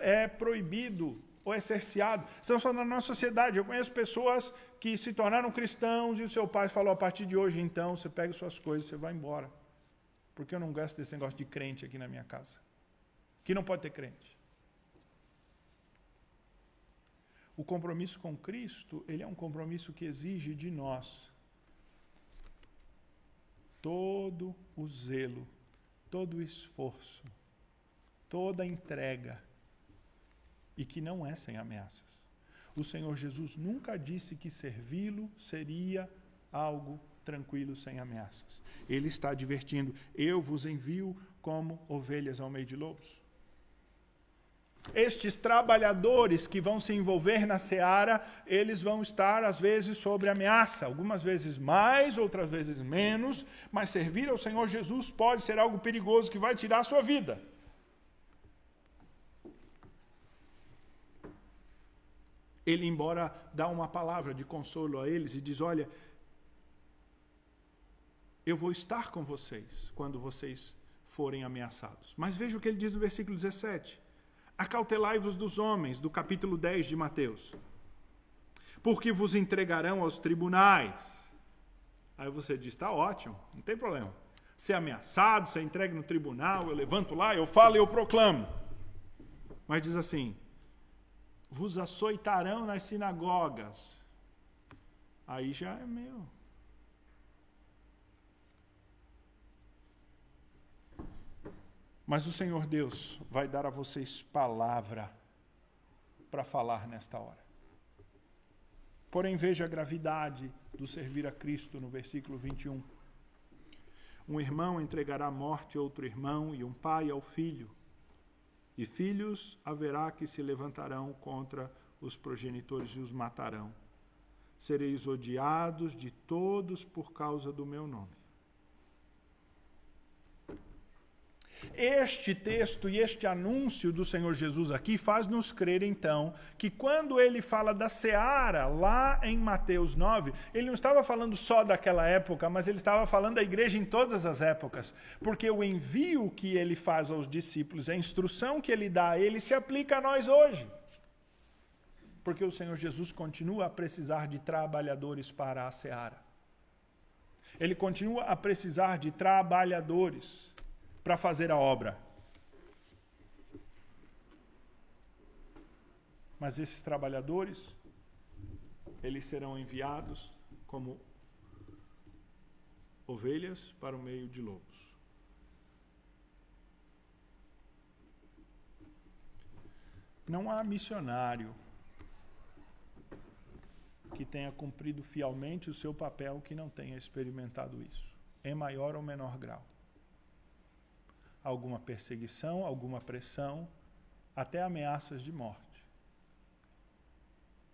é proibido ou é cerceado. Estamos falando da nossa sociedade. Eu conheço pessoas que se tornaram cristãos e o seu pai falou: a partir de hoje, então, você pega suas coisas e você vai embora. Porque eu não gosto desse negócio de crente aqui na minha casa. Que não pode ter crente. O compromisso com Cristo, ele é um compromisso que exige de nós todo o zelo, todo o esforço, toda a entrega e que não é sem ameaças. O Senhor Jesus nunca disse que servi-lo seria algo tranquilo sem ameaças. Ele está advertindo: eu vos envio como ovelhas ao meio de lobos estes trabalhadores que vão se envolver na seara, eles vão estar às vezes sob ameaça, algumas vezes mais, outras vezes menos, mas servir ao Senhor Jesus pode ser algo perigoso que vai tirar a sua vida. Ele, embora dá uma palavra de consolo a eles e diz: Olha, eu vou estar com vocês quando vocês forem ameaçados. Mas veja o que ele diz no versículo 17 Acautelai-vos dos homens, do capítulo 10 de Mateus, porque vos entregarão aos tribunais. Aí você diz: está ótimo, não tem problema. Ser ameaçado, ser entregue no tribunal, eu levanto lá, eu falo e eu proclamo. Mas diz assim: vos açoitarão nas sinagogas. Aí já é meu. Mas o Senhor Deus vai dar a vocês palavra para falar nesta hora. Porém, veja a gravidade do servir a Cristo no versículo 21. Um irmão entregará à morte outro irmão, e um pai ao filho. E filhos haverá que se levantarão contra os progenitores e os matarão. Sereis odiados de todos por causa do meu nome. Este texto e este anúncio do Senhor Jesus aqui faz nos crer então que quando ele fala da seara lá em Mateus 9, ele não estava falando só daquela época, mas ele estava falando da igreja em todas as épocas, porque o envio que ele faz aos discípulos, a instrução que ele dá a eles se aplica a nós hoje. Porque o Senhor Jesus continua a precisar de trabalhadores para a seara. Ele continua a precisar de trabalhadores para fazer a obra. Mas esses trabalhadores, eles serão enviados como ovelhas para o meio de lobos. Não há missionário que tenha cumprido fielmente o seu papel que não tenha experimentado isso, em maior ou menor grau. Alguma perseguição, alguma pressão, até ameaças de morte.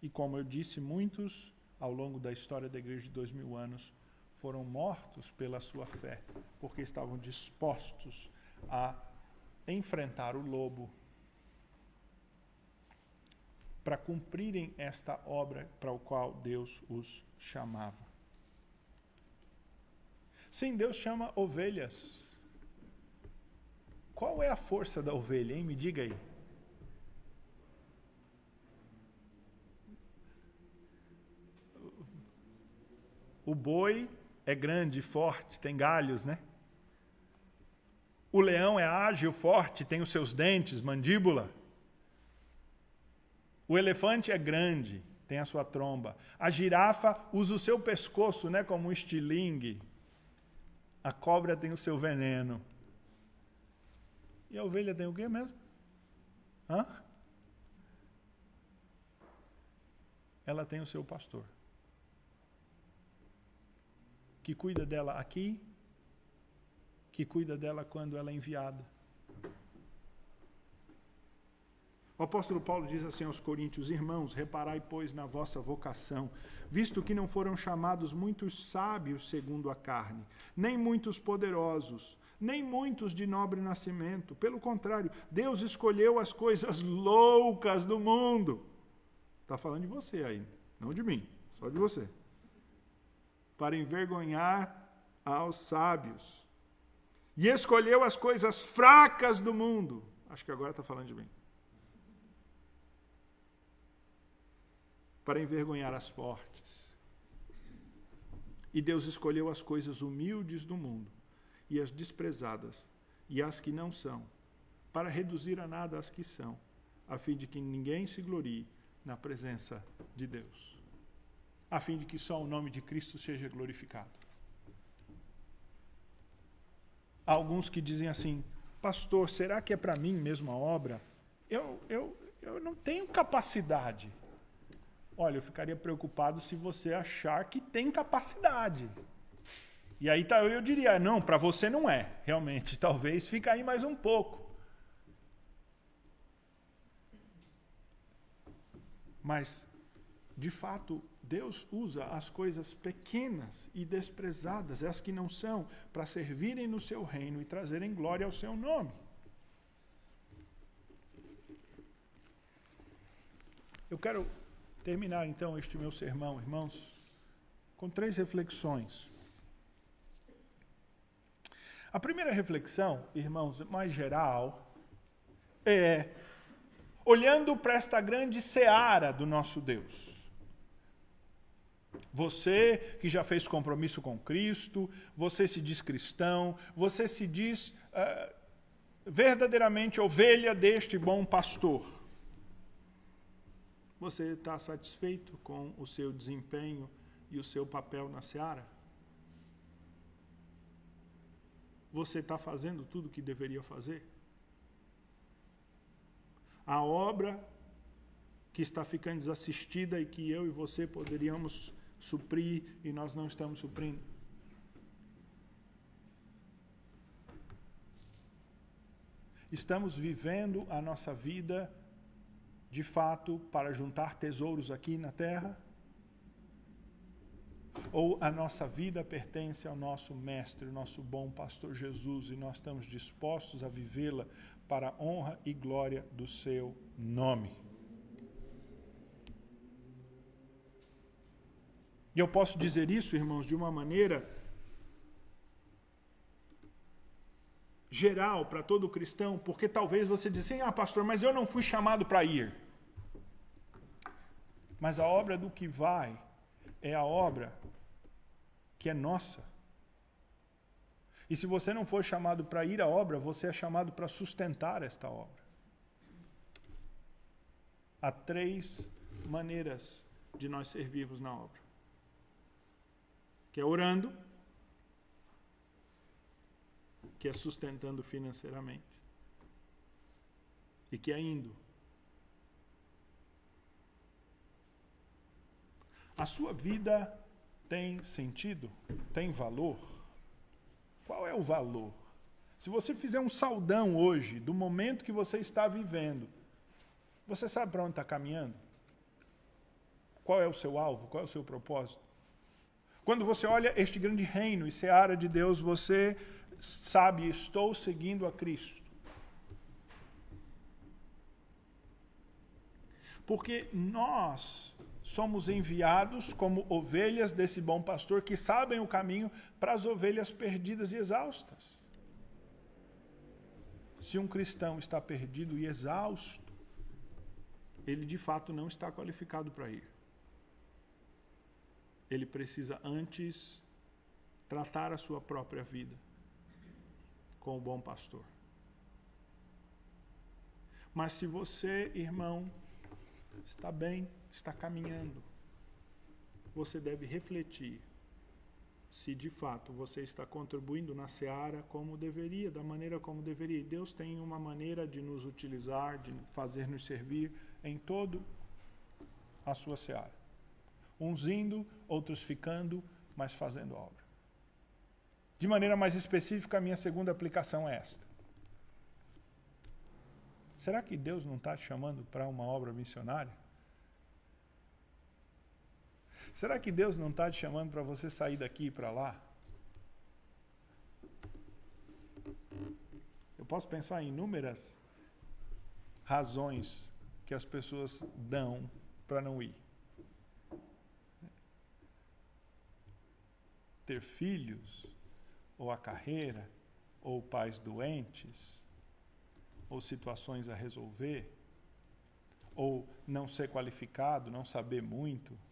E como eu disse, muitos ao longo da história da igreja de dois mil anos foram mortos pela sua fé, porque estavam dispostos a enfrentar o lobo para cumprirem esta obra para o qual Deus os chamava. Sim, Deus chama ovelhas. Qual é a força da ovelha, hein? Me diga aí. O boi é grande, forte, tem galhos, né? O leão é ágil, forte, tem os seus dentes, mandíbula. O elefante é grande, tem a sua tromba. A girafa usa o seu pescoço, né, como um estilingue. A cobra tem o seu veneno. E a ovelha tem o quê mesmo? Hã? Ela tem o seu pastor que cuida dela aqui, que cuida dela quando ela é enviada. O apóstolo Paulo diz assim aos Coríntios: Irmãos, reparai, pois, na vossa vocação, visto que não foram chamados muitos sábios segundo a carne, nem muitos poderosos, nem muitos de nobre nascimento. Pelo contrário, Deus escolheu as coisas loucas do mundo. Está falando de você aí, não de mim, só de você para envergonhar aos sábios. E escolheu as coisas fracas do mundo. Acho que agora está falando de mim. Para envergonhar as fortes. E Deus escolheu as coisas humildes do mundo, e as desprezadas, e as que não são, para reduzir a nada as que são, a fim de que ninguém se glorie na presença de Deus a fim de que só o nome de Cristo seja glorificado. Há alguns que dizem assim, pastor, será que é para mim mesmo a obra? Eu, eu, eu não tenho capacidade. Olha, eu ficaria preocupado se você achar que tem capacidade. E aí tá, eu diria, não, para você não é, realmente. Talvez fique aí mais um pouco. Mas, de fato, Deus usa as coisas pequenas e desprezadas, as que não são, para servirem no seu reino e trazerem glória ao seu nome. Eu quero terminar então este meu sermão, irmãos, com três reflexões. A primeira reflexão, irmãos, mais geral, é olhando para esta grande seara do nosso Deus. Você que já fez compromisso com Cristo, você se diz cristão, você se diz uh, verdadeiramente ovelha deste bom pastor. Você está satisfeito com o seu desempenho e o seu papel na seara? Você está fazendo tudo o que deveria fazer? A obra que está ficando desassistida e que eu e você poderíamos suprir e nós não estamos suprindo. Estamos vivendo a nossa vida de fato para juntar tesouros aqui na terra? Ou a nossa vida pertence ao nosso Mestre, o nosso bom pastor Jesus, e nós estamos dispostos a vivê-la para a honra e glória do seu nome? E eu posso dizer isso, irmãos, de uma maneira geral para todo cristão, porque talvez você diz assim: ah, pastor, mas eu não fui chamado para ir. Mas a obra do que vai é a obra que é nossa. E se você não for chamado para ir à obra, você é chamado para sustentar esta obra. Há três maneiras de nós servirmos na obra. que é orando, que é sustentando financeiramente e que é indo. A sua vida tem sentido? Tem valor? Qual é o valor? Se você fizer um saudão hoje do momento que você está vivendo, você sabe para onde está caminhando? Qual é o seu alvo? Qual é o seu propósito? Quando você olha este grande reino e seara de Deus, você sabe, estou seguindo a Cristo. Porque nós somos enviados como ovelhas desse bom pastor que sabem o caminho para as ovelhas perdidas e exaustas. Se um cristão está perdido e exausto, ele de fato não está qualificado para ir. Ele precisa antes tratar a sua própria vida com o bom pastor. Mas se você, irmão, está bem, está caminhando, você deve refletir se de fato você está contribuindo na seara como deveria, da maneira como deveria. Deus tem uma maneira de nos utilizar, de fazer nos servir em todo a sua seara. Uns indo, outros ficando, mas fazendo obra. De maneira mais específica, a minha segunda aplicação é esta. Será que Deus não está te chamando para uma obra missionária? Será que Deus não está te chamando para você sair daqui para lá? Eu posso pensar em inúmeras razões que as pessoas dão para não ir. Ter filhos, ou a carreira, ou pais doentes, ou situações a resolver, ou não ser qualificado, não saber muito.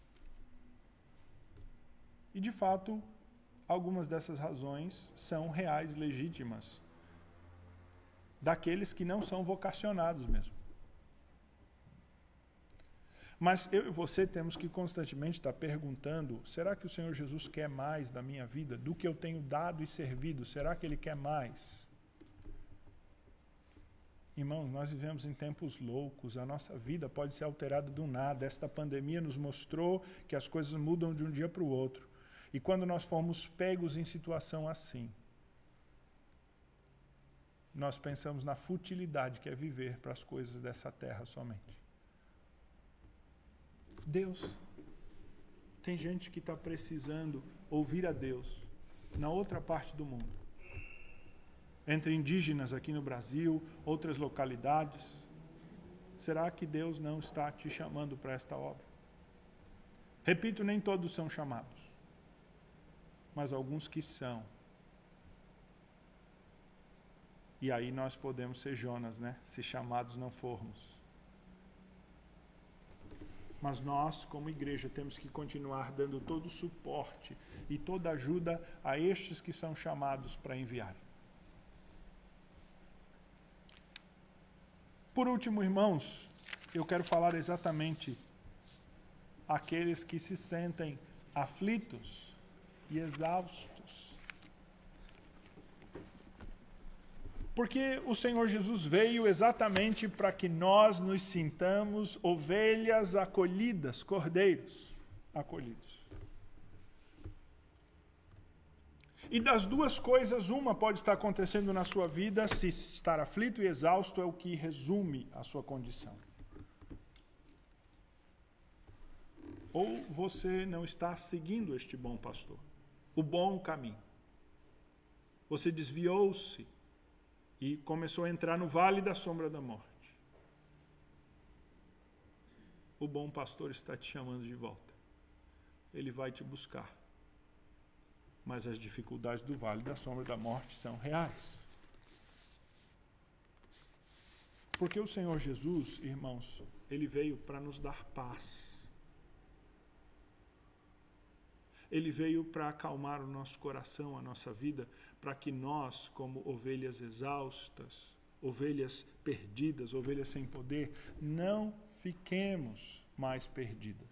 E de fato, algumas dessas razões são reais, legítimas, daqueles que não são vocacionados mesmo. Mas eu e você temos que constantemente estar perguntando: será que o Senhor Jesus quer mais da minha vida do que eu tenho dado e servido? Será que Ele quer mais? Irmãos, nós vivemos em tempos loucos, a nossa vida pode ser alterada do nada. Esta pandemia nos mostrou que as coisas mudam de um dia para o outro. E quando nós formos pegos em situação assim, nós pensamos na futilidade que é viver para as coisas dessa terra somente. Deus. Tem gente que está precisando ouvir a Deus na outra parte do mundo. Entre indígenas aqui no Brasil, outras localidades. Será que Deus não está te chamando para esta obra? Repito, nem todos são chamados mas alguns que são. E aí nós podemos ser Jonas, né? Se chamados não formos. Mas nós, como igreja, temos que continuar dando todo o suporte e toda ajuda a estes que são chamados para enviar. Por último, irmãos, eu quero falar exatamente aqueles que se sentem aflitos e exaustos. Porque o Senhor Jesus veio exatamente para que nós nos sintamos ovelhas acolhidas, cordeiros acolhidos. E das duas coisas, uma pode estar acontecendo na sua vida, se estar aflito e exausto é o que resume a sua condição. Ou você não está seguindo este bom pastor o bom caminho. Você desviou-se e começou a entrar no vale da sombra da morte. O bom pastor está te chamando de volta. Ele vai te buscar. Mas as dificuldades do vale da sombra da morte são reais. Porque o Senhor Jesus, irmãos, ele veio para nos dar paz. Ele veio para acalmar o nosso coração, a nossa vida, para que nós, como ovelhas exaustas, ovelhas perdidas, ovelhas sem poder, não fiquemos mais perdidas.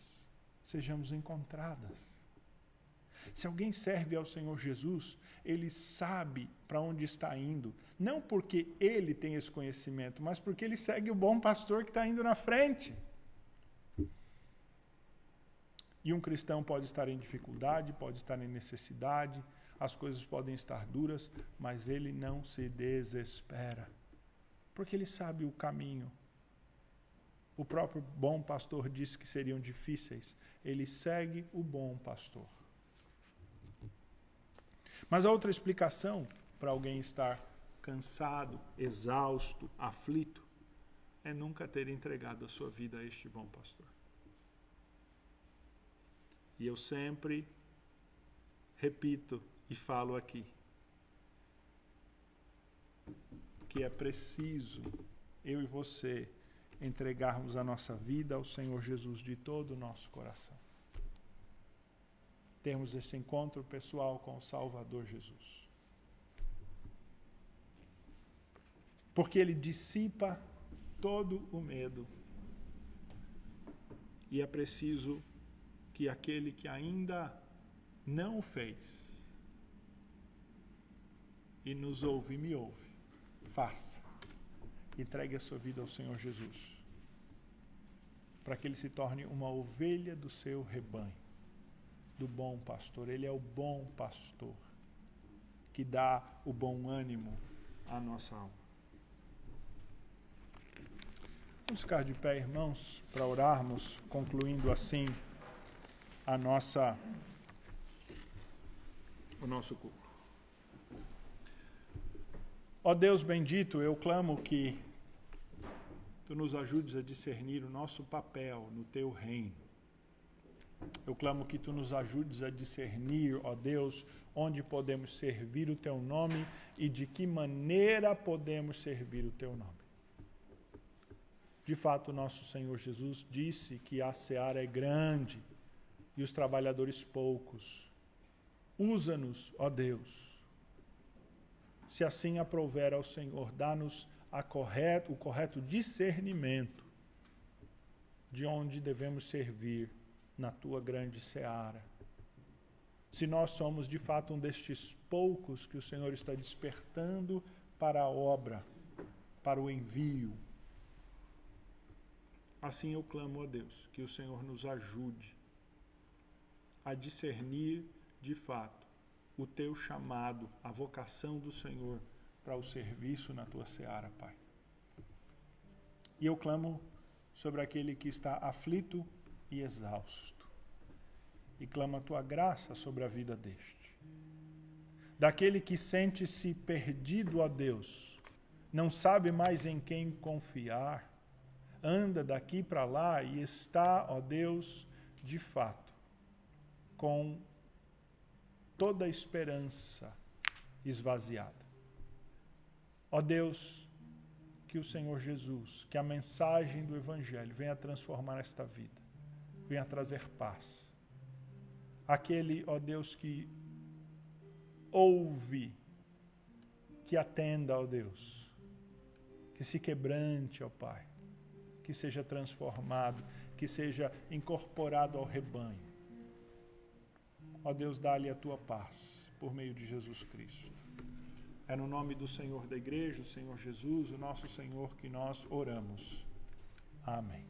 Sejamos encontradas. Se alguém serve ao Senhor Jesus, ele sabe para onde está indo. Não porque ele tem esse conhecimento, mas porque ele segue o bom pastor que está indo na frente. E um cristão pode estar em dificuldade, pode estar em necessidade, as coisas podem estar duras, mas ele não se desespera, porque ele sabe o caminho. O próprio bom pastor disse que seriam difíceis, ele segue o bom pastor. Mas a outra explicação para alguém estar cansado, exausto, aflito, é nunca ter entregado a sua vida a este bom pastor. E eu sempre repito e falo aqui que é preciso eu e você entregarmos a nossa vida ao Senhor Jesus de todo o nosso coração. Temos esse encontro pessoal com o Salvador Jesus. Porque ele dissipa todo o medo. E é preciso que aquele que ainda não o fez e nos ouve e me ouve, faça. Entregue a sua vida ao Senhor Jesus, para que ele se torne uma ovelha do seu rebanho, do bom pastor. Ele é o bom pastor que dá o bom ânimo à nossa alma. Vamos ficar de pé, irmãos, para orarmos, concluindo assim a nossa o nosso culto. Ó Deus bendito, eu clamo que tu nos ajudes a discernir o nosso papel no teu reino. Eu clamo que tu nos ajudes a discernir, ó Deus, onde podemos servir o teu nome e de que maneira podemos servir o teu nome. De fato, nosso Senhor Jesus disse que a seara é grande e os trabalhadores poucos. Usa-nos, ó Deus. Se assim aprouver ao Senhor, dá-nos correto, o correto discernimento de onde devemos servir na tua grande seara. Se nós somos de fato um destes poucos que o Senhor está despertando para a obra, para o envio, assim eu clamo a Deus, que o Senhor nos ajude a discernir de fato o teu chamado, a vocação do Senhor para o serviço na tua seara, Pai. E eu clamo sobre aquele que está aflito e exausto, e clamo a tua graça sobre a vida deste. Daquele que sente-se perdido a Deus, não sabe mais em quem confiar, anda daqui para lá e está, ó Deus, de fato com toda a esperança esvaziada. Ó Deus, que o Senhor Jesus, que a mensagem do Evangelho venha transformar esta vida, venha trazer paz. Aquele, ó Deus, que ouve, que atenda, ó Deus, que se quebrante, ó Pai, que seja transformado, que seja incorporado ao rebanho Ó Deus, dá-lhe a tua paz por meio de Jesus Cristo. É no nome do Senhor da igreja, o Senhor Jesus, o nosso Senhor, que nós oramos. Amém.